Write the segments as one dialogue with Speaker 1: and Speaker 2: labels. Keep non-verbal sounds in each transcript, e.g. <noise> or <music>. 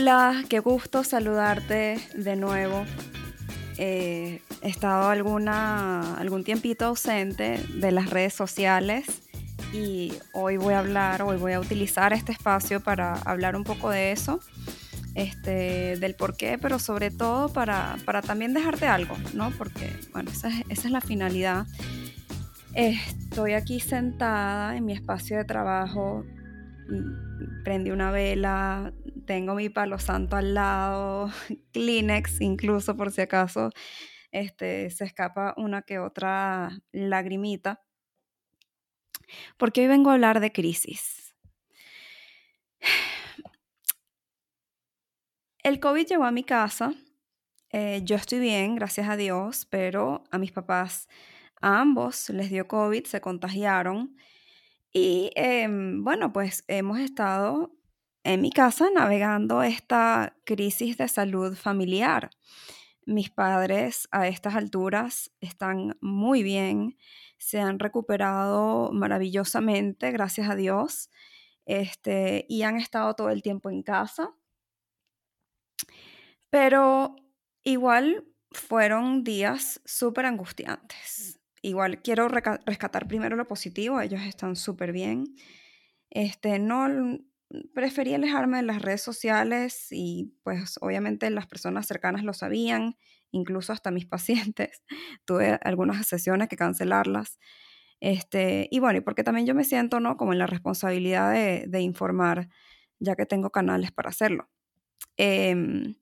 Speaker 1: Hola, qué gusto saludarte de nuevo. Eh, he estado alguna, algún tiempito ausente de las redes sociales y hoy voy a hablar, hoy voy a utilizar este espacio para hablar un poco de eso, este, del por qué, pero sobre todo para, para también dejarte algo, ¿no? Porque, bueno, esa es, esa es la finalidad. Estoy aquí sentada en mi espacio de trabajo, mm, prendí una vela, tengo mi palo santo al lado, <laughs> Kleenex incluso por si acaso este, se escapa una que otra lagrimita, porque hoy vengo a hablar de crisis. <sighs> El COVID llegó a mi casa, eh, yo estoy bien, gracias a Dios, pero a mis papás, a ambos les dio COVID, se contagiaron. Y em, bueno, pues hemos estado en mi casa navegando esta crisis de salud familiar. Mis padres a estas alturas están muy bien, se han recuperado maravillosamente, gracias a Dios, este, y han estado todo el tiempo en casa. Pero igual fueron días súper angustiantes. Igual quiero rescatar primero lo positivo, ellos están súper bien. Este, no, preferí alejarme de las redes sociales y pues obviamente las personas cercanas lo sabían, incluso hasta mis <laughs> pacientes. Tuve algunas sesiones que cancelarlas. Este, y bueno, y porque también yo me siento, ¿no? Como en la responsabilidad de, informar, ya que tengo canales para hacerlo. Em,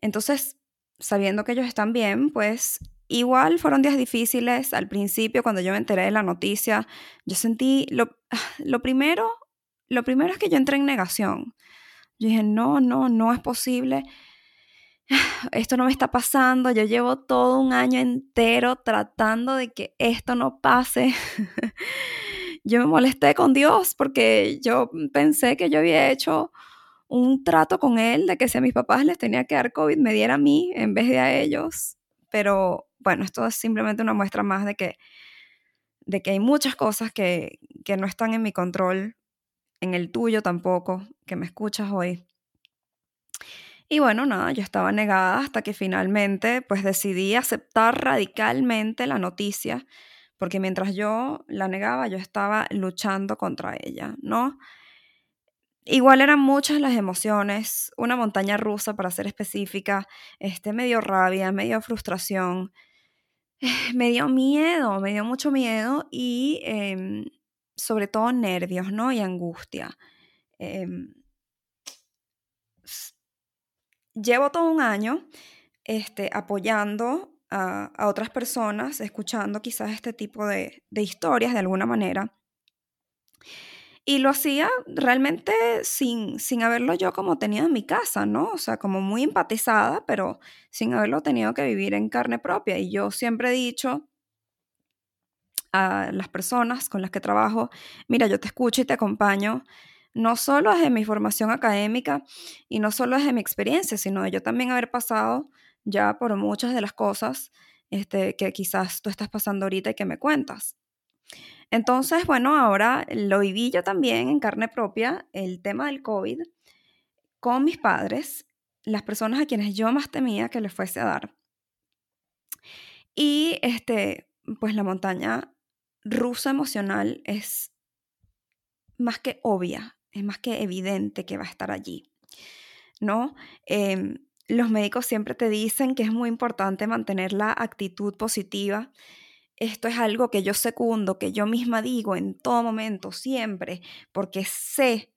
Speaker 1: entonces, sabiendo que ellos están bien, pues igual fueron días difíciles. Al principio, cuando yo me enteré de la noticia, yo sentí, lo, <sighs> lo primero lo primero es que yo entré en negación. Yo dije, no, no, no es posible. <sighs> Esto no me está pasando. Yo llevo todo un año entero tratando de que esto no pase. <laughs> yo me molesté con Dios porque yo pensé que yo había hecho un trato con Él de que si a mis papás les tenía que dar COVID, me diera a mí en vez de a ellos. Pero bueno, esto es simplemente una muestra más de que, de que hay muchas cosas que, que no están en mi control en el tuyo tampoco, que me escuchas hoy. Y bueno, nada, yo estaba negada hasta que finalmente pues decidí aceptar radicalmente la noticia, porque mientras yo la negaba, yo estaba luchando contra ella, ¿no? Igual eran muchas las emociones, una montaña rusa para ser específica, este, medio rabia, medio frustración, <sighs> me dio miedo, me dio mucho miedo y em, sobre todo nervios, ¿no? Y angustia. Em, llevo todo un año este, apoyando a, otras personas, escuchando quizás este tipo de, historias de alguna manera. Y lo hacía realmente sin, sin haberlo yo como tenido en mi casa, ¿no? O sea, como muy empatizada, pero sin haberlo tenido que vivir en carne propia. Y yo siempre he dicho a las personas con las que trabajo, mira, yo te escucho y te acompaño, no solo desde mi formación académica y no solo desde mi experiencia, sino de yo también haber pasado ya por muchas de las cosas este, que quizás tú estás pasando ahorita y que me cuentas. Entonces, bueno, ahora lo viví yo también en carne propia, el tema del COVID, con mis padres, las personas a quienes yo más temía que les fuese a dar. Y este, pues la montaña rusa emocional es más que obvia. es más que evidente que va a estar allí, ¿no? Em, los médicos siempre te dicen que es muy importante mantener la actitud positiva. Esto es algo que yo secundo, que yo misma digo en todo momento, siempre, porque sé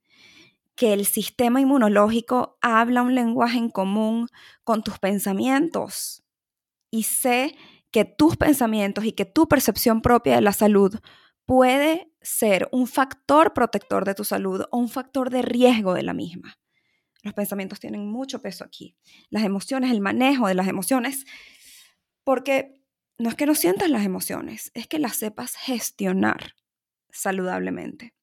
Speaker 1: que el sistema inmunológico habla un lenguaje en común con tus pensamientos. Y sé que tus pensamientos y que tu percepción propia de la salud puede ser un factor protector de tu salud o un factor de riesgo de la misma. Los pensamientos tienen mucho peso aquí. Las emociones, el manejo de las emociones, porque no es que no sientas las emociones, es que las sepas gestionar saludablemente.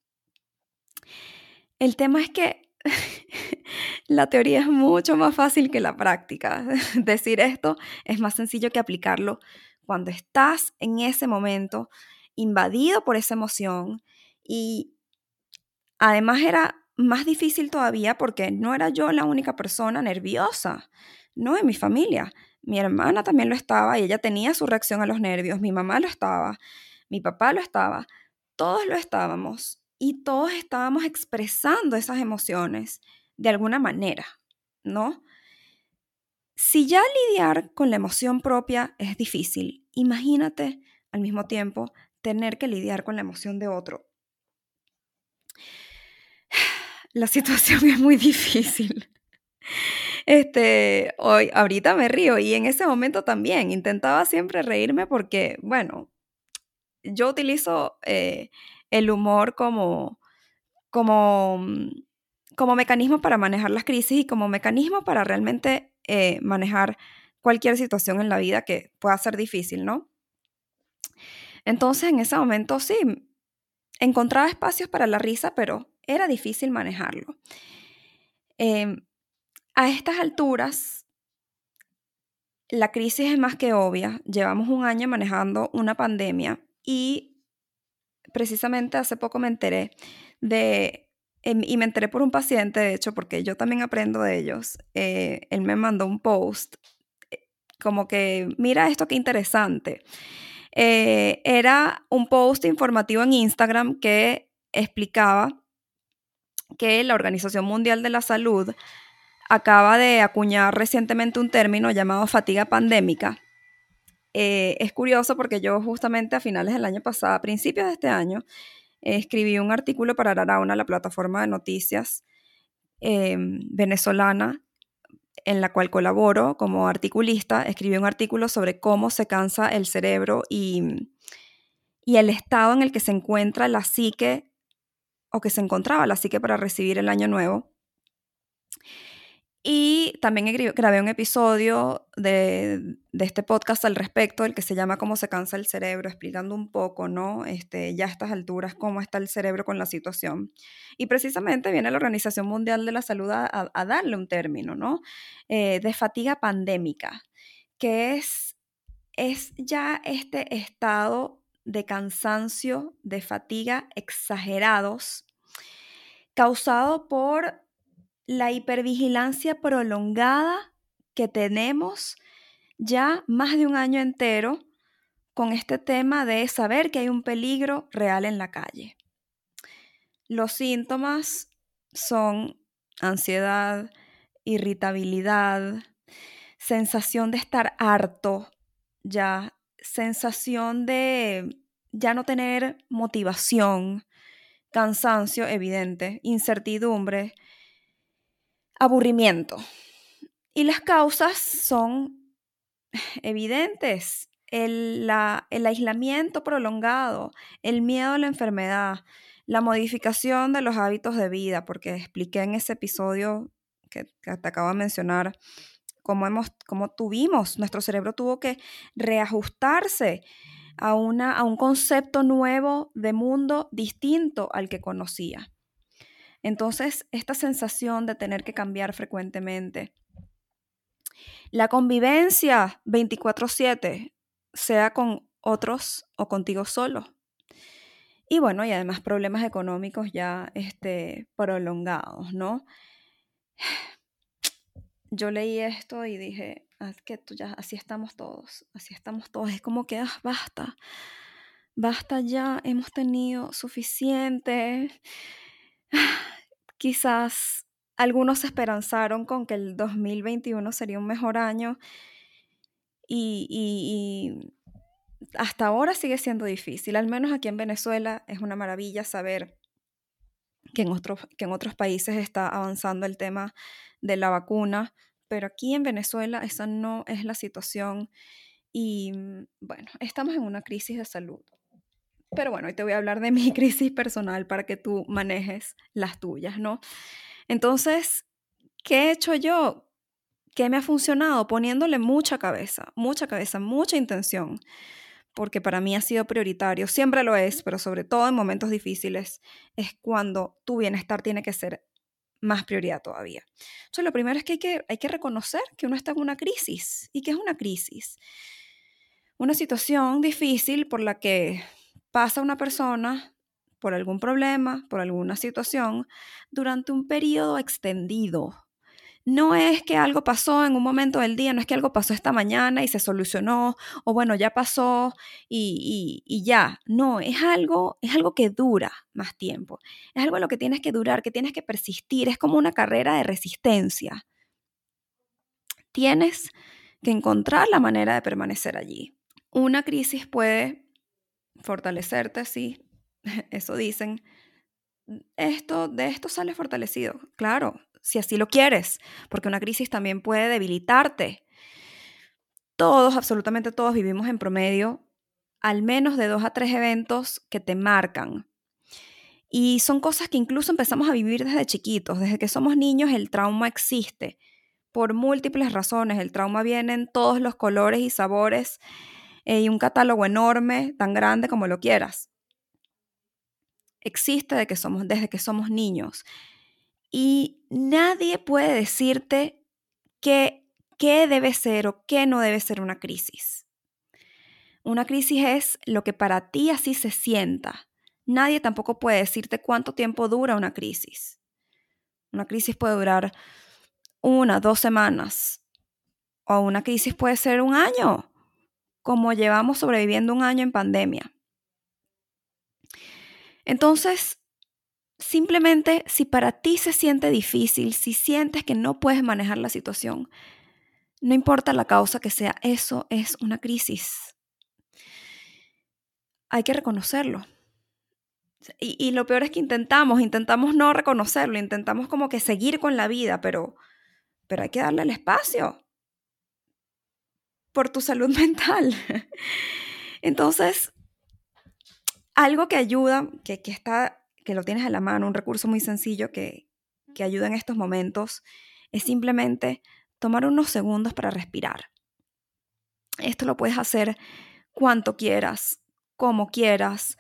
Speaker 1: El tema es que <laughs> la teoría es mucho más fácil que la práctica. <laughs> Decir esto es más sencillo que aplicarlo cuando estás en ese momento invadido por esa emoción y además era más difícil todavía porque no era yo la única persona nerviosa, no en mi familia. Mi hermana también lo estaba y ella tenía su reacción a los nervios, mi mamá lo estaba, mi papá lo estaba, todos lo estábamos y todos estábamos expresando esas emociones de alguna manera, ¿no? Si ya lidiar con la emoción propia es difícil, imagínate al mismo tiempo tener que lidiar con la emoción de otro <sighs> la situación es muy difícil. Este, hoy, ahorita me río y en ese momento también intentaba siempre reírme porque, bueno, yo utilizo eh, el humor como, como, mm, como mecanismo para manejar las crisis y como mecanismo para realmente eh, manejar cualquier situación en la vida que pueda ser difícil, ¿no? Entonces, en ese momento sí, encontraba espacios para la risa, pero era difícil manejarlo. Em, a estas alturas, la crisis es más que obvia. Llevamos un año manejando una pandemia y precisamente hace poco me enteré de, y me enteré por un paciente, de hecho, porque yo también aprendo de ellos. Eh, él me mandó un post eh, como que, mira esto qué interesante. Eh, era un post informativo en Instagram que explicaba que la Organización Mundial de la Salud acaba de acuñar recientemente un término llamado fatiga pandémica. Es curioso porque yo justamente a finales del año pasado, a principios de este año, escribí un artículo para Arauna, la plataforma de noticias em, venezolana, en la cual colaboro como articulista. Escribí un artículo sobre cómo se cansa el cerebro y, y el estado en el que se encuentra la psique o que se encontraba la psique para recibir el año nuevo. Y también grabé un episodio de, este podcast al respecto, el que se llama Cómo se cansa el cerebro, explicando un poco, ¿no? Este, ya a estas alturas, cómo está el cerebro con la situación. Y precisamente viene la Organización Mundial de la Salud a, darle un término, ¿no? Eh, de fatiga pandémica, que es, es ya este estado de cansancio, de fatiga exagerados, causado por la hipervigilancia prolongada que tenemos ya más de un año entero con este tema de saber que hay un peligro real en la calle. Los síntomas son ansiedad, irritabilidad, sensación de estar harto, ya sensación de ya no tener motivación, cansancio evidente, incertidumbre, aburrimiento. Y las causas son evidentes. El, el, aislamiento prolongado, el miedo a la enfermedad, la modificación de los hábitos de vida, porque expliqué en ese episodio que, que te acabo de mencionar cómo, hemos, cómo tuvimos, nuestro cerebro tuvo que reajustarse a, una, a un concepto nuevo de mundo distinto al que conocía. Entonces, esta sensación de tener que cambiar frecuentemente. La convivencia 24/7, sea con otros o contigo solo. Y bueno, y además problemas económicos ya este, prolongados, ¿no? Yo leí esto y dije, que tú ya, así estamos todos, así estamos todos. Es como que, ah, basta, basta ya, hemos tenido suficiente. Quizás algunos esperanzaron con que el 2021 sería un mejor año y, y, hasta ahora sigue siendo difícil. Al menos aquí en Venezuela es una maravilla saber que en, otros, que en otros países está avanzando el tema de la vacuna, pero aquí en Venezuela esa no es la situación y bueno, estamos en una crisis de salud. Pero bueno, hoy te voy a hablar de mi <laughs> crisis personal para que tú manejes las tuyas, ¿no? Entonces, ¿qué he hecho yo? ¿Qué me ha funcionado? Poniéndole mucha cabeza, mucha cabeza, mucha intención, porque para mí ha sido prioritario, siempre lo es, pero sobre todo en momentos difíciles es cuando tu bienestar tiene que ser más prioridad todavía. Entonces, lo primero es que hay, que hay que reconocer que uno está en una crisis. ¿Y qué es una crisis? Una situación difícil por la que pasa una persona por algún problema, por alguna situación, durante un periodo extendido. No es que algo pasó en un momento del día, no es que algo pasó esta mañana y se solucionó, o bueno, ya pasó y, ya. No, es algo, es algo que dura más tiempo. Es algo en lo que tienes que durar, que tienes que persistir. Es como una carrera de resistencia. Tienes que encontrar la manera de permanecer allí. Una crisis puede fortalecerte, sí, <laughs> eso dicen. Esto, de esto sale fortalecido, claro, si así lo quieres, porque una crisis también puede debilitarte. Todos, absolutamente todos, vivimos en promedio al menos de dos a tres eventos que te marcan. Y son cosas que incluso empezamos a vivir desde chiquitos, desde que somos niños el trauma existe por múltiples razones. El trauma viene en todos los colores y sabores eh, y un catálogo enorme, tan grande como lo quieras. Existe de que somos, desde que somos niños. Y nadie puede decirte qué, qué debe ser o qué no debe ser una crisis. Una crisis es lo que para ti así se sienta. Nadie tampoco puede decirte cuánto tiempo dura una crisis. Una crisis puede durar una, dos semanas. O una crisis puede ser un año como llevamos sobreviviendo un año en pandemia. Entonces, simplemente si para ti se siente difícil, si sientes que no puedes manejar la situación, no importa la causa que sea, eso es una crisis. Hay que reconocerlo. Y, lo peor es que intentamos, intentamos no reconocerlo, intentamos como que seguir con la vida, pero, pero hay que darle el espacio por tu salud <laughs> mental. Entonces, algo que ayuda, que, está, que lo tienes a la mano, un recurso muy sencillo que, que ayuda en estos momentos, es simplemente tomar unos segundos para respirar. Esto lo puedes hacer cuanto quieras, como quieras.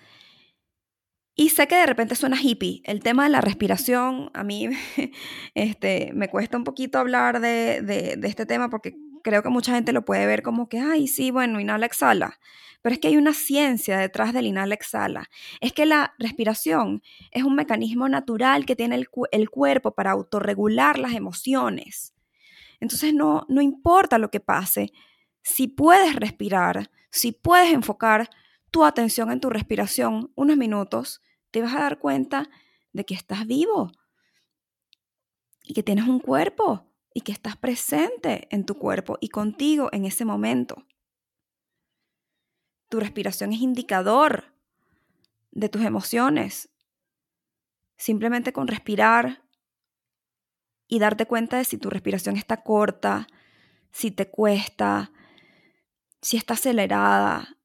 Speaker 1: Y sé que de repente suena hippie. El tema de la respiración, a mí <laughs> este, me cuesta un poquito hablar de, de este tema porque creo que mucha gente lo puede ver como que, ay, sí, bueno, inhala, exhala. Pero es que hay una ciencia detrás del inhala, exhala. Es que la respiración es un mecanismo natural que tiene el, el cuerpo para autorregular las emociones. Entonces no, no importa lo que pase, si puedes respirar, si puedes enfocar tu atención en tu respiración unos minutos, te vas a dar cuenta de que estás vivo y que tienes un cuerpo y que estás presente en tu cuerpo y contigo en ese momento. Tu respiración es indicador de tus emociones. Simplemente con respirar y darte cuenta de si tu respiración está corta, si te cuesta, si está acelerada.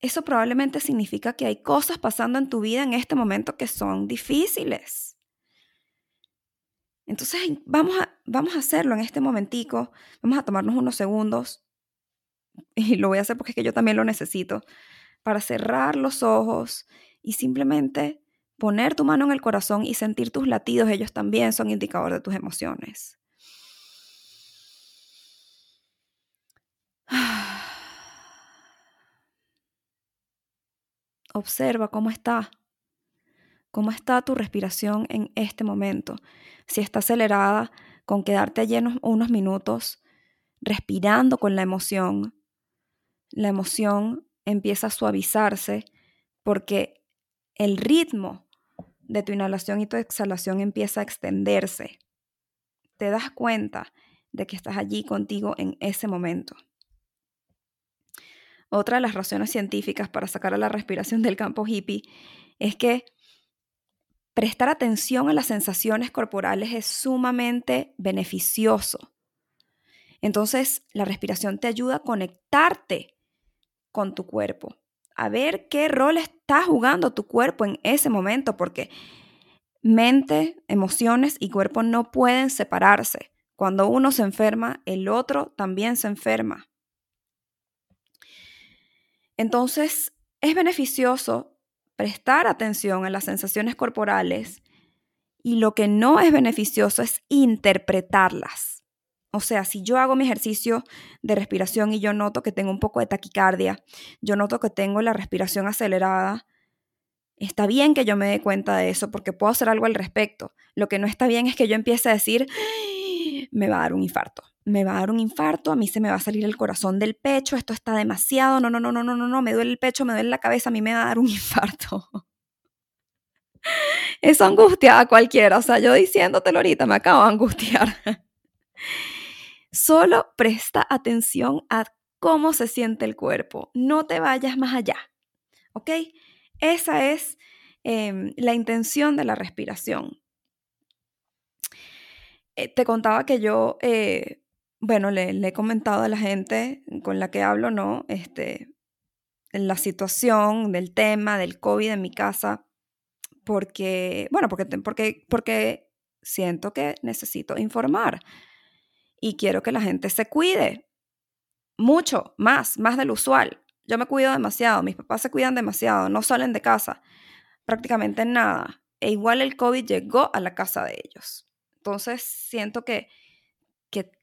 Speaker 1: Eso probablemente significa que hay cosas pasando en tu vida en este momento que son difíciles. Entonces vamos a, vamos a hacerlo en este momentico, vamos a tomarnos unos segundos <laughs> y lo voy a hacer porque es que yo también lo necesito, para cerrar los ojos y simplemente poner tu mano en el corazón y sentir tus latidos, ellos también son indicador de tus emociones. <sighs> Observa cómo está ¿Cómo está tu respiración en este momento? Si está acelerada, con quedarte allí unos minutos respirando con la emoción, la emoción empieza a suavizarse porque el ritmo de tu inhalación y tu exhalación empieza a extenderse. Te das cuenta de que estás allí contigo en ese momento. Otra de las razones científicas para sacar a la respiración del campo hippie es que prestar atención a las sensaciones corporales es sumamente beneficioso. Entonces, la respiración te ayuda a conectarte con tu cuerpo, a ver qué rol está jugando tu cuerpo en ese momento, porque mente, emociones y cuerpo no pueden separarse. Cuando uno se enferma, el otro también se enferma. Entonces, es beneficioso prestar atención a las sensaciones corporales y lo que no es beneficioso es interpretarlas. O sea, si yo hago mi ejercicio de respiración y yo noto que tengo un poco de taquicardia, yo noto que tengo la respiración acelerada, está bien que yo me dé cuenta de eso porque puedo hacer algo al respecto. Lo que no está bien es que yo empiece a decir, me va a dar un infarto me va a dar un infarto, a mí se me va a salir el corazón del pecho, esto está demasiado, no, no, no, no, no, no, no, me duele el pecho, me duele la cabeza, a mí me va a dar un <laughs> infarto. Eso angustia a cualquiera, o sea, yo diciéndotelo ahorita me acabo de angustiar. Solo presta atención a cómo se siente el cuerpo, no te vayas más allá, ¿ok? Esa es em, la intención de la respiración. Eh, te contaba que yo eh, bueno, le, he comentado a la gente con la que hablo, ¿no? Este, la situación del tema del COVID en mi casa, porque, bueno, porque, porque, porque siento que necesito informar y quiero que la gente se cuide mucho, más, más del usual. Yo me cuido demasiado, mis papás se cuidan demasiado, no salen de casa, prácticamente nada. E igual el COVID llegó a la casa de ellos. Entonces siento que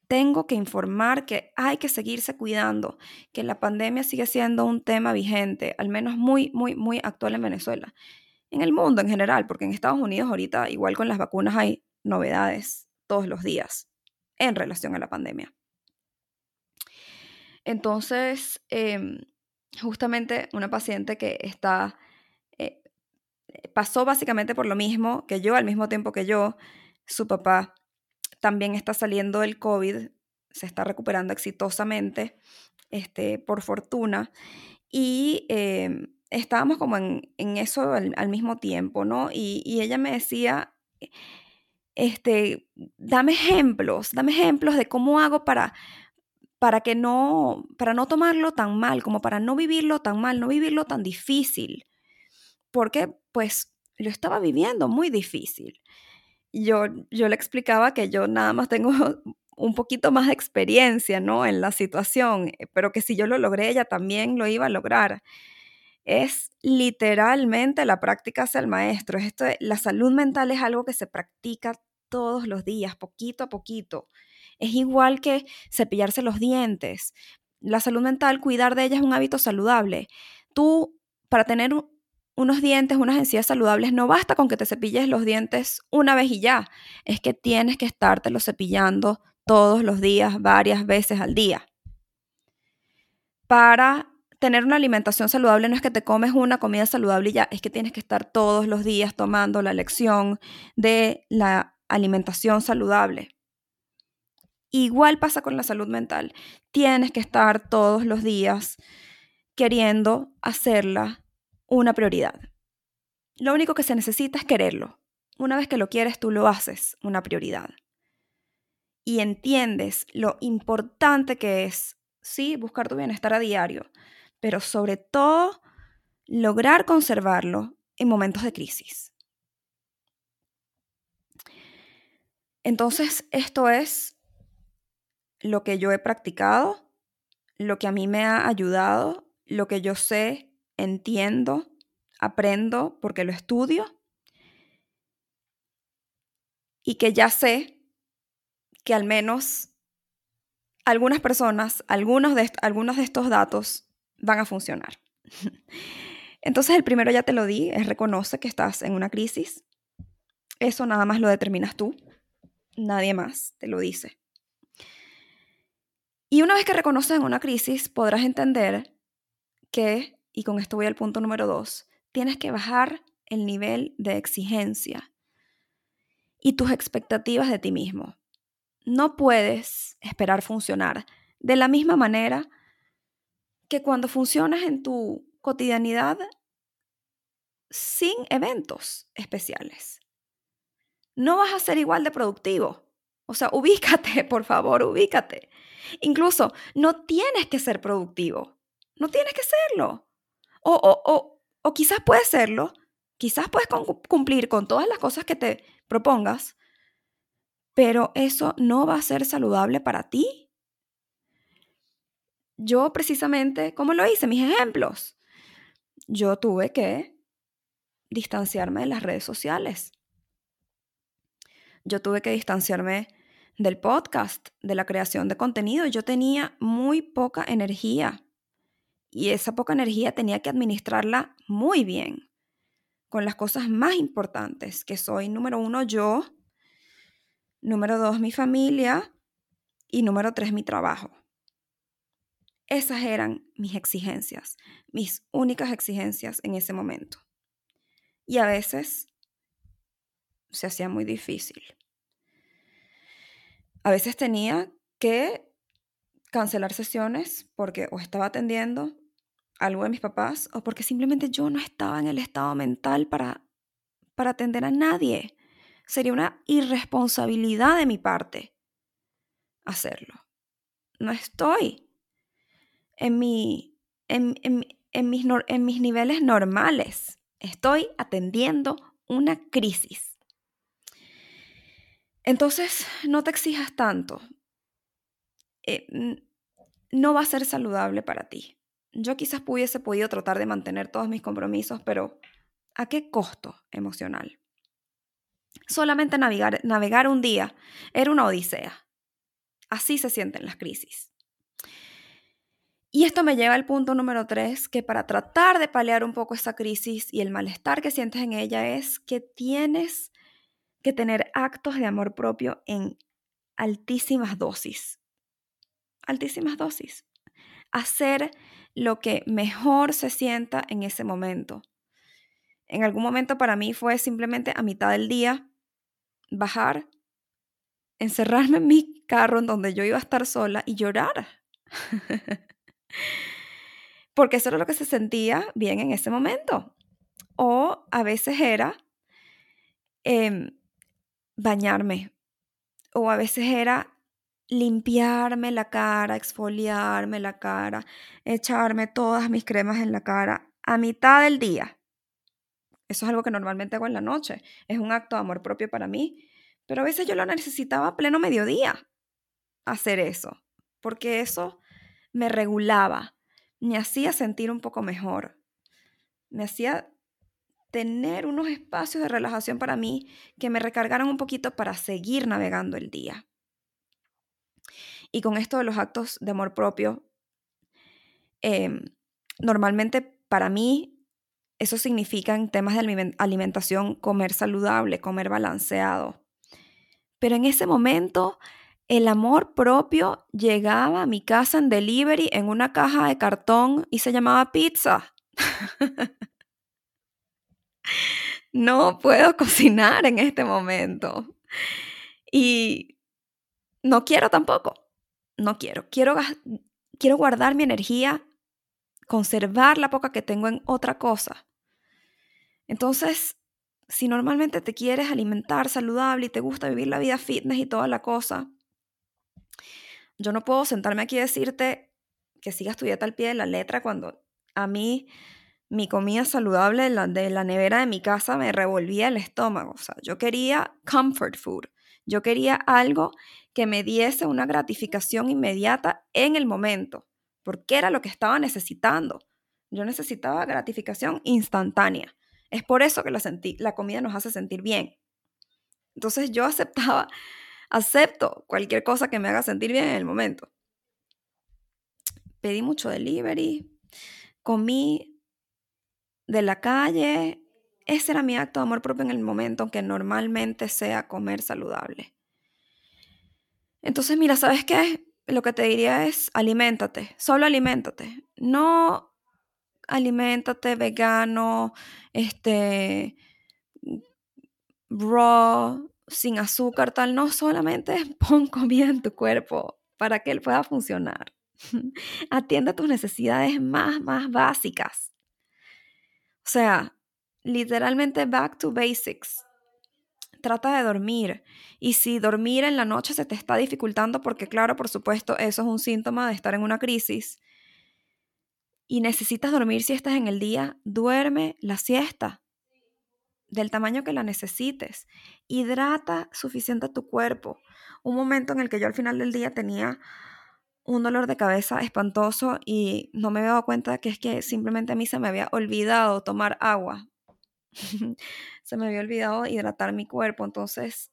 Speaker 1: tengo que informar que hay que seguirse cuidando, que la pandemia sigue siendo un tema vigente, al menos muy, muy, muy actual en Venezuela. En el mundo en general, porque en Estados Unidos ahorita, igual con las vacunas, hay novedades todos los días en relación a la pandemia. Entonces, em, justamente una paciente que está, eh, pasó básicamente por lo mismo que yo, al mismo tiempo que yo, su papá también está saliendo del COVID, se está recuperando exitosamente, este, por fortuna, y em, estábamos como en, eso al, mismo tiempo, ¿no? Y, ella me decía, este, dame ejemplos, dame ejemplos de cómo hago para, para que no, para no tomarlo tan mal, como para no vivirlo tan mal, no vivirlo tan difícil, porque pues lo estaba viviendo muy difícil yo, yo le explicaba que yo nada más tengo <laughs> un poquito más de experiencia, ¿no? En la situación, eh, pero que si yo lo logré, ella también lo iba a lograr. Es literalmente la práctica hacia el maestro. Esto la salud mental es algo que se practica todos los días, poquito a poquito. Es igual que cepillarse los dientes. La salud mental, cuidar de ella es un hábito saludable. Tú, para tener unos dientes, unas encías saludables, no basta con que te cepilles los dientes una vez y ya. Es que tienes que estártelo cepillando todos los días, varias veces al día. Para tener una alimentación saludable no es que te comes una comida saludable y ya, es que tienes que estar todos los días tomando la lección de la alimentación saludable. Igual pasa con la salud mental. Tienes que estar todos los días queriendo hacerla una prioridad. Lo único que se necesita es quererlo. Una vez que lo quieres, tú lo haces una prioridad. Y entiendes lo importante que es, sí, buscar tu bienestar a diario, pero sobre todo lograr conservarlo en momentos de crisis. Entonces, esto es lo que yo he practicado, lo que a mí me ha ayudado, lo que yo sé entiendo, aprendo porque lo estudio y que ya sé que al menos algunas personas, algunos de, algunos de estos datos van a funcionar. <laughs> Entonces el primero ya te lo di, es reconoce que estás en una crisis. Eso nada más lo determinas tú, nadie más te lo dice. Y una vez que reconoces en una crisis, podrás entender que y con esto voy al punto número dos, tienes que bajar el nivel de exigencia y tus expectativas de ti mismo. No puedes esperar funcionar de la misma manera que cuando funcionas en tu cotidianidad sin eventos especiales. No vas a ser igual de productivo. O sea, ubícate, <laughs> por favor, ubícate. Incluso no tienes que ser productivo. No tienes que serlo. O, o, o, quizás puedes serlo. Quizás puedes cumplir con todas las cosas que te propongas. Pero eso no va a ser saludable para ti. Yo precisamente, ¿cómo lo hice? Mis ejemplos. Yo tuve que distanciarme de las redes sociales. Yo tuve que distanciarme del podcast, de la creación de contenido. Yo tenía muy poca energía y esa poca energía tenía que administrarla muy bien con las cosas más importantes, que soy número uno yo, número dos mi familia y número tres mi trabajo. Esas eran mis exigencias, mis únicas exigencias en ese momento. Y a veces se hacía muy difícil a veces tenía que cancelar sesiones porque o estaba atendiendo algo de mis papás o porque simplemente yo no estaba en el estado mental para, para atender a nadie. Sería una irresponsabilidad de mi parte hacerlo. No estoy en, mi, en, en, mis, en mis niveles normales. Estoy atendiendo una crisis. Entonces, no te exijas tanto. Eh, no va a ser saludable para ti. Yo quizás pudiese podido tratar de mantener todos mis compromisos, pero ¿a qué costo emocional? Solamente navegar, navegar un día era una odisea. Así se sienten las crisis. Y esto me lleva al punto número tres, que para tratar de paliar un poco esa crisis y el malestar que sientes en ella es que tienes que tener actos de amor propio en altísimas dosis. Altísimas dosis. Hacer lo que mejor se sienta en ese momento. En algún momento para mí fue simplemente a mitad del día bajar, encerrarme en mi carro en donde yo iba a estar sola y llorar. <laughs> Porque eso era lo que se sentía bien en ese momento. O a veces era em, bañarme. O a veces era limpiarme la cara, exfoliarme la cara, echarme todas mis cremas en la cara a mitad del día. Eso es algo que normalmente hago en la noche. Es un acto de amor propio para mí. Pero a veces yo lo necesitaba a pleno mediodía hacer eso. Porque eso me regulaba, me hacía sentir un poco mejor. Me hacía tener unos espacios de relajación para mí que me recargaran un poquito para seguir navegando el día. Y con esto de los actos de amor propio, em, normalmente para mí eso significa en temas de alimentación comer saludable, comer balanceado. Pero en ese momento el amor propio llegaba a mi casa en delivery en una caja de cartón y se llamaba pizza. <laughs> no puedo cocinar en este momento. Y no quiero tampoco. No quiero. Quiero, quiero guardar mi energía, conservar la poca que tengo en otra cosa. Entonces, si normalmente te quieres alimentar saludable y te gusta vivir la vida fitness y toda la cosa, yo no puedo sentarme aquí y decirte que sigas tu dieta al pie de la letra cuando a mí mi comida saludable de la, nevera de mi casa me revolvía el estómago. O sea, yo quería comfort food. Yo quería algo que me diese una gratificación inmediata en el momento, porque era lo que estaba necesitando. Yo necesitaba gratificación instantánea. Es por eso que la, sentí, la comida nos hace sentir bien. Entonces yo <laughs> aceptaba, acepto cualquier cosa que me haga sentir bien en el momento. Pedí mucho delivery, comí de la calle. Ese era mi acto de amor propio en el momento, aunque normalmente sea comer saludable. Entonces, mira, ¿sabes qué? Lo que te diría es aliméntate, solo aliméntate. No aliméntate vegano, este, raw, sin azúcar, tal. No, solamente <laughs> pon comida en tu cuerpo para que él pueda funcionar. <laughs> Atiende tus necesidades más, más básicas. O sea, literalmente back to basics. Trata de dormir. Y si dormir en la noche se te está dificultando, porque claro, por supuesto, eso es un síntoma de estar en una crisis, y necesitas dormir si estás en el día, duerme la siesta del tamaño que la necesites. Hidrata suficiente a tu cuerpo. Un momento en el que yo al final del día tenía un dolor de cabeza espantoso y no me había dado cuenta que es que simplemente a mí se me había olvidado tomar agua. <laughs> se me había olvidado hidratar mi cuerpo. Entonces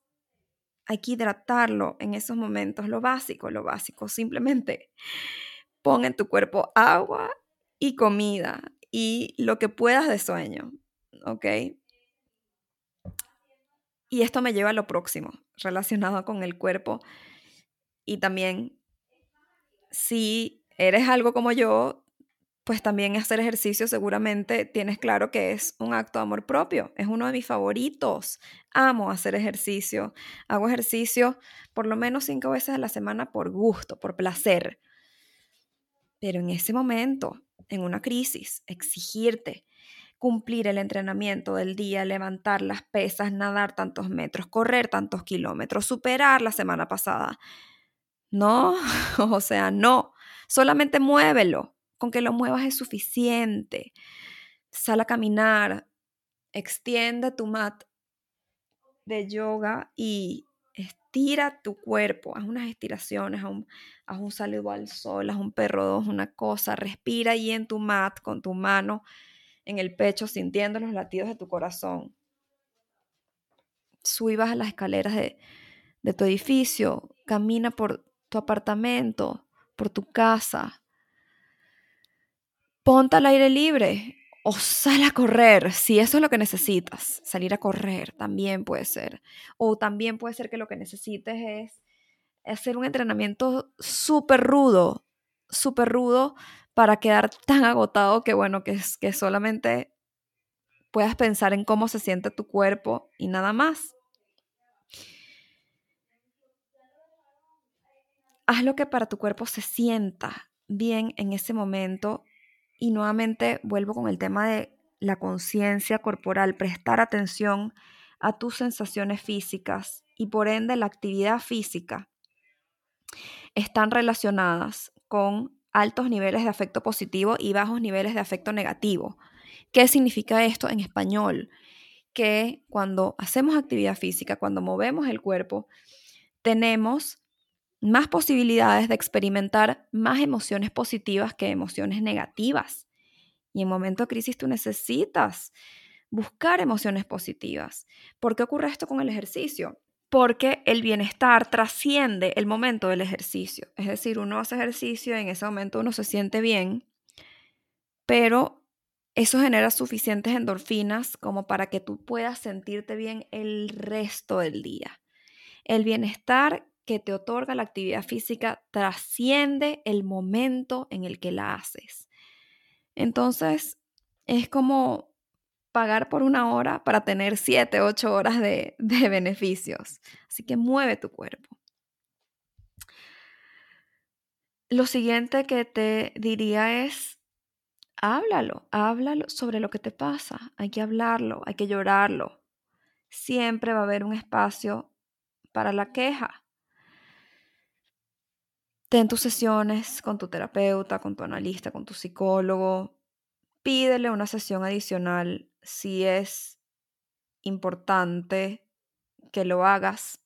Speaker 1: hay que hidratarlo en esos momentos. Lo básico, lo básico. Simplemente pon en tu cuerpo agua y comida y lo que puedas de sueño. ¿Ok? Y esto me lleva a lo próximo, relacionado con el cuerpo. Y también, si eres algo como yo, pues también hacer ejercicio seguramente tienes claro que es un acto de amor propio. Es uno de mis favoritos. Amo hacer ejercicio. Hago ejercicio por lo menos cinco veces a la semana por gusto, por placer. Pero en ese momento, en una crisis, exigirte cumplir el entrenamiento del día, levantar las pesas, nadar tantos metros, correr tantos kilómetros, superar la semana pasada. No, <laughs> o sea, no. Solamente muévelo. Con que lo muevas es suficiente. Sal a caminar, extiende tu mat de yoga y estira tu cuerpo. Haz unas estiraciones, haz un, saludo al sol, haz un perro dos, una cosa. Respira ahí en tu mat con tu mano en el pecho, sintiendo los latidos de tu corazón. Sube a las escaleras de, de tu edificio, camina por tu apartamento, por tu casa. Ponte al aire libre o sal a correr, si eso es lo que necesitas. Salir a correr también puede ser. O también puede ser que lo que necesites es hacer un entrenamiento súper rudo, súper rudo para quedar tan agotado que, bueno, que, que solamente puedas pensar en cómo se siente tu cuerpo y nada más. Haz lo que para tu cuerpo se sienta bien en ese momento y nuevamente vuelvo con el tema de la conciencia corporal, prestar atención a tus sensaciones físicas y por ende la actividad física están relacionadas con altos niveles de afecto positivo y bajos niveles de afecto negativo. ¿Qué significa esto en español? Que cuando hacemos actividad física, cuando movemos el cuerpo, tenemos más posibilidades de experimentar más emociones positivas que emociones negativas. Y en momento de crisis tú necesitas buscar emociones positivas. ¿Por qué ocurre esto con el ejercicio? porque el bienestar trasciende el momento del ejercicio. Es decir, uno hace ejercicio y en ese momento uno se siente bien, pero eso genera suficientes endorfinas como para que tú puedas sentirte bien el resto del día. El bienestar que te otorga la actividad física trasciende el momento en el que la haces. Entonces, es como pagar por una hora para tener 7, 8 horas de, de beneficios. Así que mueve tu cuerpo. Lo siguiente que te diría es, háblalo, háblalo sobre lo que te pasa. Hay que hablarlo, hay que llorarlo. Siempre va a haber un espacio para la queja. Ten tus sesiones con tu terapeuta, con tu analista, con tu psicólogo. Pídele una sesión adicional si es importante que lo hagas.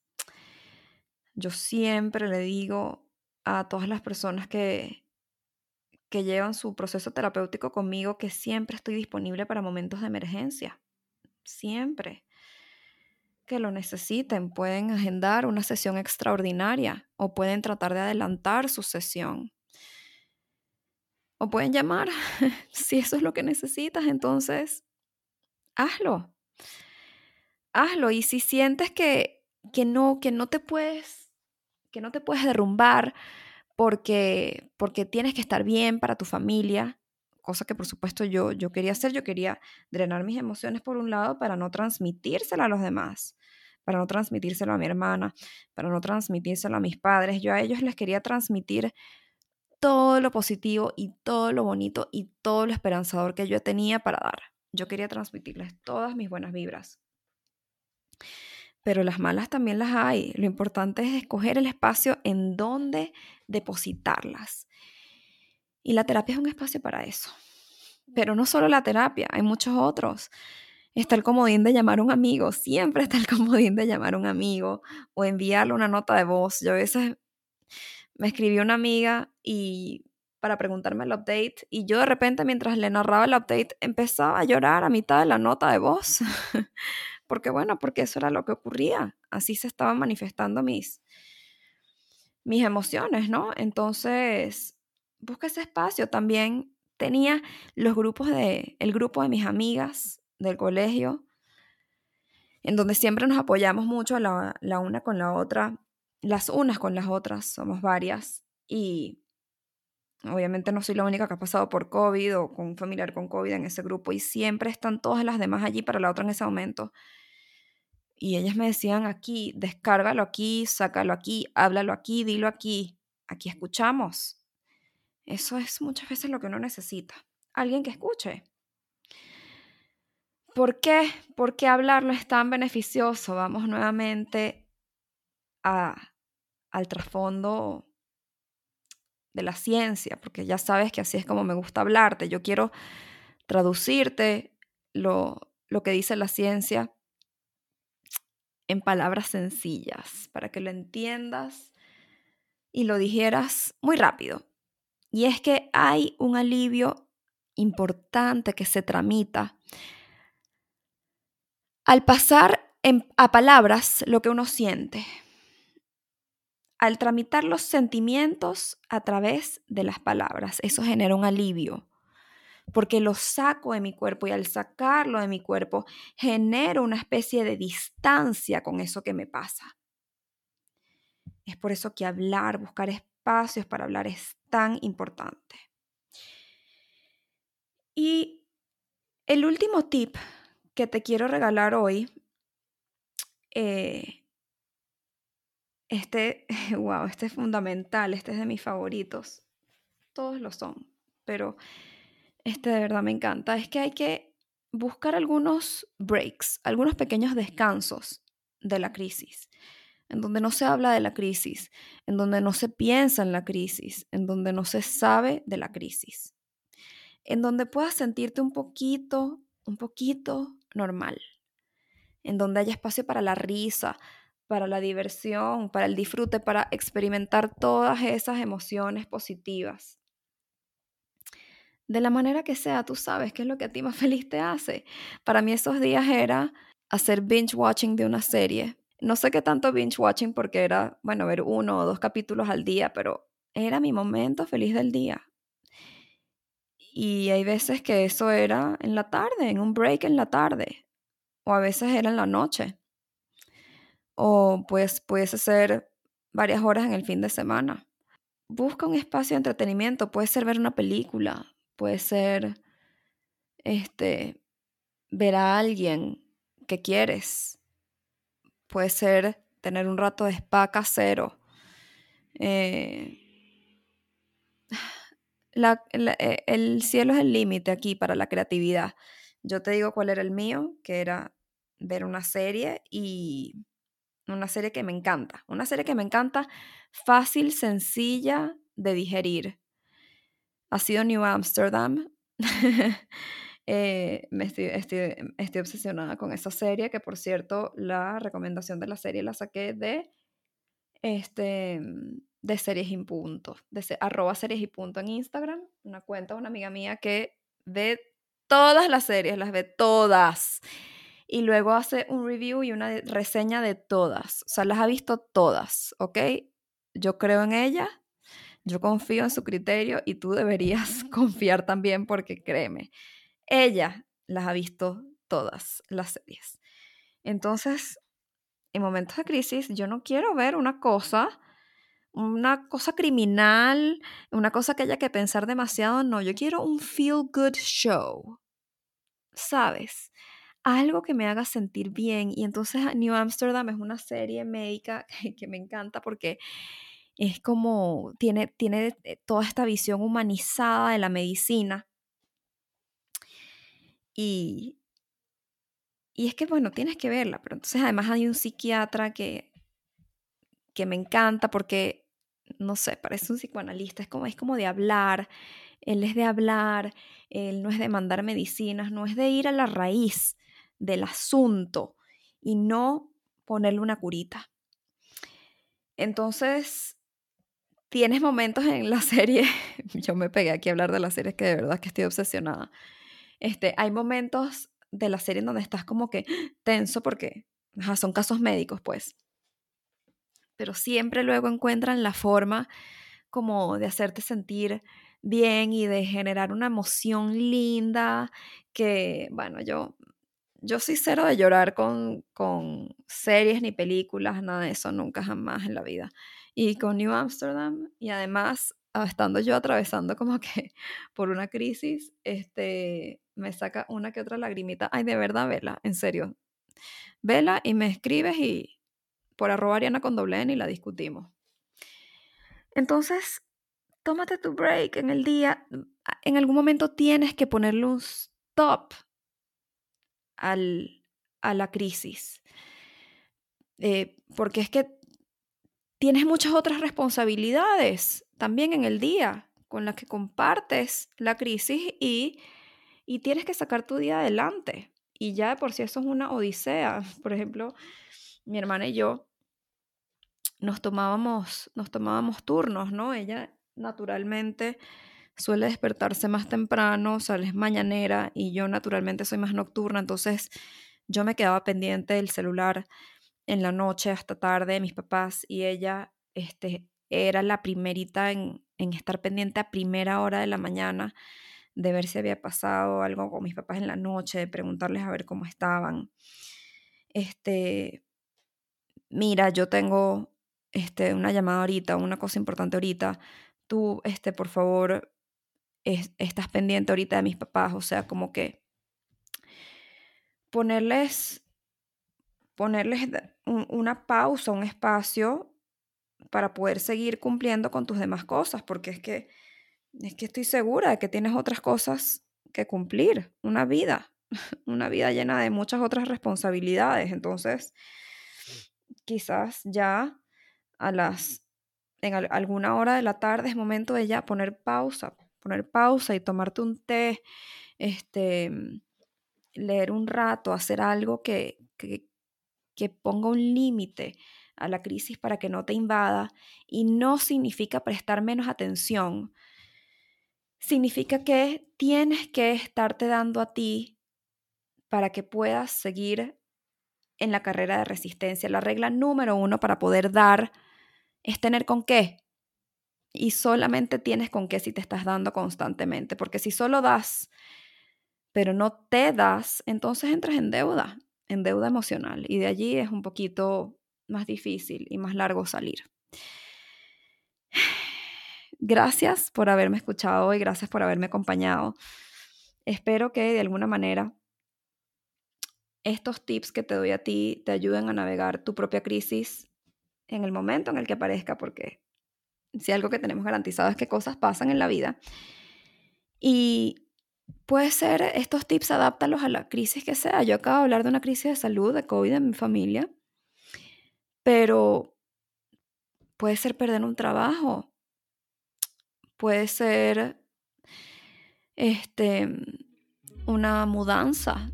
Speaker 1: Yo siempre le digo a todas las personas que, que llevan su proceso terapéutico conmigo que siempre estoy disponible para momentos de emergencia. Siempre que lo necesiten, pueden agendar una sesión extraordinaria o pueden tratar de adelantar su sesión. O pueden llamar <laughs> si eso es lo que necesitas, entonces hazlo. Hazlo. Y si sientes que, que, no, que no te puedes, que no te puedes derrumbar porque, porque tienes que estar bien para tu familia, cosa que por supuesto yo, yo quería hacer, yo quería drenar mis emociones por un lado para no transmitírselo a los demás, para no transmitírselo a mi hermana, para no transmitírselo a mis padres, yo a ellos les quería transmitir todo lo positivo y todo lo bonito y todo lo esperanzador que yo tenía para dar. Yo quería transmitirles todas mis buenas vibras. Pero las malas también las hay. Lo importante es escoger el espacio en donde depositarlas. Y la terapia es un espacio para eso. Pero no solo la terapia, hay muchos otros. Está el comodín de llamar a un amigo, siempre está el <laughs> comodín de llamar a un amigo o enviarle una nota de voz. Yo a veces me escribió una amiga y para preguntarme el update y yo de repente mientras le narraba el update empezaba a llorar a mitad de la nota de voz. <laughs> porque bueno, porque eso era lo que ocurría. Así se estaban manifestando mis mis emociones, ¿no? Entonces, busca ese espacio. También tenía los grupos de, el grupo de mis amigas del colegio, en donde siempre nos apoyamos mucho la, la una con la otra, las unas con las otras, somos varias, y obviamente no soy la única que ha pasado por COVID o con un familiar con COVID en ese grupo, y siempre están todas las demás allí para la otra en ese momento. Y ellas me decían aquí, descárgalo aquí, sácalo aquí, háblalo aquí, dilo aquí, aquí escuchamos. Eso es muchas veces lo que uno necesita. Alguien que escuche. ¿Por qué? ¿Por qué hablarlo es tan beneficioso? Vamos nuevamente al trasfondo de la ciencia, porque ya sabes que así es como me gusta hablarte. Yo quiero traducirte lo, lo que dice la ciencia en palabras sencillas, para que lo entiendas y lo dijeras muy rápido. Y es que hay un alivio importante que se tramita al pasar a palabras lo que uno siente, al tramitar los sentimientos a través de las palabras. Eso genera un alivio, porque lo saco de mi cuerpo y al sacarlo de mi cuerpo genero una especie de distancia con eso que me pasa. Es por eso que hablar, buscar espacios para hablar es tan importante. Y el último tip que te quiero regalar hoy, eh, este, <laughs> wow, este es fundamental, este es de mis favoritos. Todos lo son, pero este de verdad me encanta. Es que hay que buscar algunos breaks, algunos pequeños descansos de la crisis en donde no se habla de la crisis, en donde no se piensa en la crisis, en donde no se sabe de la crisis, en donde puedas sentirte un poquito, un poquito normal, en donde haya espacio para la risa, para la diversión, para el disfrute, para experimentar todas esas emociones positivas. De la manera que sea, tú sabes qué es lo que a ti más <laughs> feliz te hace. Para mí esos días era hacer binge watching de una serie, no sé qué tanto binge watching porque era, bueno, ver uno o dos capítulos al día, pero era mi momento feliz del día. Y hay veces que eso era en la tarde, en un break en la tarde, o a veces era en la noche, o pues puede ser varias horas en el fin de semana. Busca un espacio de entretenimiento, puede ser ver una película, puede ser este ver a alguien que quieres, puede ser tener un rato de spa casero. Eh, eh, el cielo es el límite aquí para la creatividad. Yo te digo cuál era el mío, que era ver una serie y una serie que me encanta. Una serie que me encanta, fácil, sencilla de digerir. Ha sido New Amsterdam. <laughs> Eh, me estoy, estoy, estoy, obsesionada con esa serie, que por cierto, la recomendación de la serie la saqué de, este, de series y punto, de arroba series y punto en Instagram, una cuenta de una amiga mía que ve todas las series, las ve todas. Y luego hace un review y una reseña de todas. O sea, las ha visto todas, ¿ok? Yo creo en ella, yo confío en su criterio y tú deberías <laughs> confiar también porque créeme, ella las ha visto todas las series. Entonces, en momentos de crisis, yo no quiero ver una cosa una cosa criminal, una cosa que haya que pensar demasiado, no, yo quiero un feel good show, ¿sabes? Algo que me haga sentir bien. Y entonces New Amsterdam es una serie médica <laughs> que, me encanta porque es como, tiene, tiene eh, toda esta visión humanizada de la medicina. Y, y es que, bueno, tienes que verla, pero entonces además hay un psiquiatra que, que me encanta porque, no sé, parece un psicoanalista, es como, es como de hablar, él es de hablar, él no es de mandar medicinas, no es de ir a la raíz del asunto y no ponerle una curita. Entonces, tienes momentos en la <laughs> serie, yo me pegué aquí a hablar de la serie, que de verdad que estoy obsesionada. Este, hay momentos de la serie en donde estás como que tenso porque son casos médicos, pues. Pero siempre luego encuentran la forma como de hacerte sentir bien y de generar una emoción linda que, bueno, yo, yo soy cero de llorar con, con series ni películas, nada de eso, nunca jamás en la vida. Y con New Amsterdam, y además Ah, estando yo atravesando como que <laughs> por una crisis, este, me saca una que otra lagrimita. Ay, de verdad, vela, en serio. Vela y me escribes y por arroba Ariana con doble N y la discutimos. Entonces, tómate tu break en el día. En algún momento tienes que ponerle un stop al, a la crisis. Eh, porque es que tienes muchas otras responsabilidades también en el día con las que compartes la crisis y, y tienes que sacar tu día adelante. Y ya de por sí eso es una odisea. <laughs> Por ejemplo, mi hermana y yo nos tomábamos, nos tomábamos turnos, ¿no? Ella naturalmente suele despertarse más temprano, sale mañanera y yo naturalmente soy más nocturna, entonces yo me quedaba pendiente del celular en la noche hasta tarde, mis papás y ella este, era la primerita en, estar pendiente a primera hora de la mañana de ver si había pasado algo con mis papás en la noche, de preguntarles a ver cómo estaban. Este, mira, yo tengo este, una llamada ahorita, una cosa importante ahorita. Tú, este, por favor, estás pendiente ahorita de mis papás. O sea, como que ponerles ponerles una pausa, un espacio para poder seguir cumpliendo con tus demás cosas, porque es que, es que estoy segura de que tienes otras cosas que cumplir, una vida, <laughs> una vida llena de muchas otras responsabilidades. Entonces, quizás ya a las, en alguna hora de la tarde es momento de ya poner pausa, poner pausa y tomarte un té, este, leer un rato, hacer algo que, que, que ponga un límite a la crisis para que no te invada y no significa prestar menos atención. Significa que tienes que estarte dando a ti para que puedas seguir en la carrera de resistencia. La regla número uno para poder dar es tener con qué. Y solamente tienes con qué si te estás dando constantemente. Porque si solo das, pero no te das, entonces entras en deuda en deuda emocional y de allí es un poquito más difícil y más largo salir. Gracias por haberme escuchado y gracias por haberme acompañado. Espero que de alguna manera estos tips que te doy a ti te ayuden a navegar tu propia crisis en el momento en el que aparezca, porque si algo que tenemos garantizado es que cosas pasan en la vida. Y Puede ser, estos tips adáptalos a la crisis que sea. Yo acabo de hablar de una crisis de salud, de COVID en mi familia, pero puede ser perder un trabajo, puede ser este, una mudanza,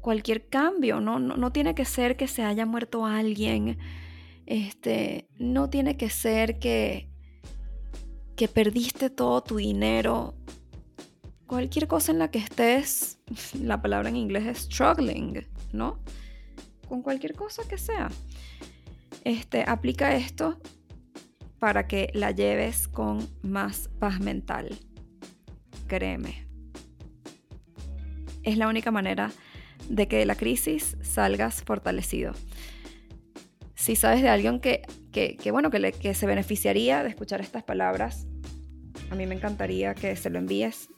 Speaker 1: cualquier cambio, no, no, no, tiene que ser que se haya muerto alguien, este, no tiene que ser que, que perdiste todo tu dinero cualquier cosa en la que estés, <laughs> la palabra en inglés es struggling, ¿no? Con cualquier cosa que sea. Este, aplica esto para que la lleves con más paz mental. Créeme. Es la única manera de que de la crisis salgas fortalecido. Si sabes de alguien que, que, bueno, que, le, que se beneficiaría de escuchar estas palabras, a mí me encantaría que se lo envíes,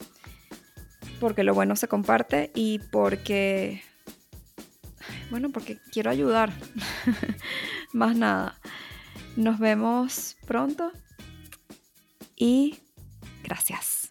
Speaker 1: porque lo bueno se comparte y porque, bueno, porque quiero ayudar, <laughs> más nada. Nos vemos pronto y gracias.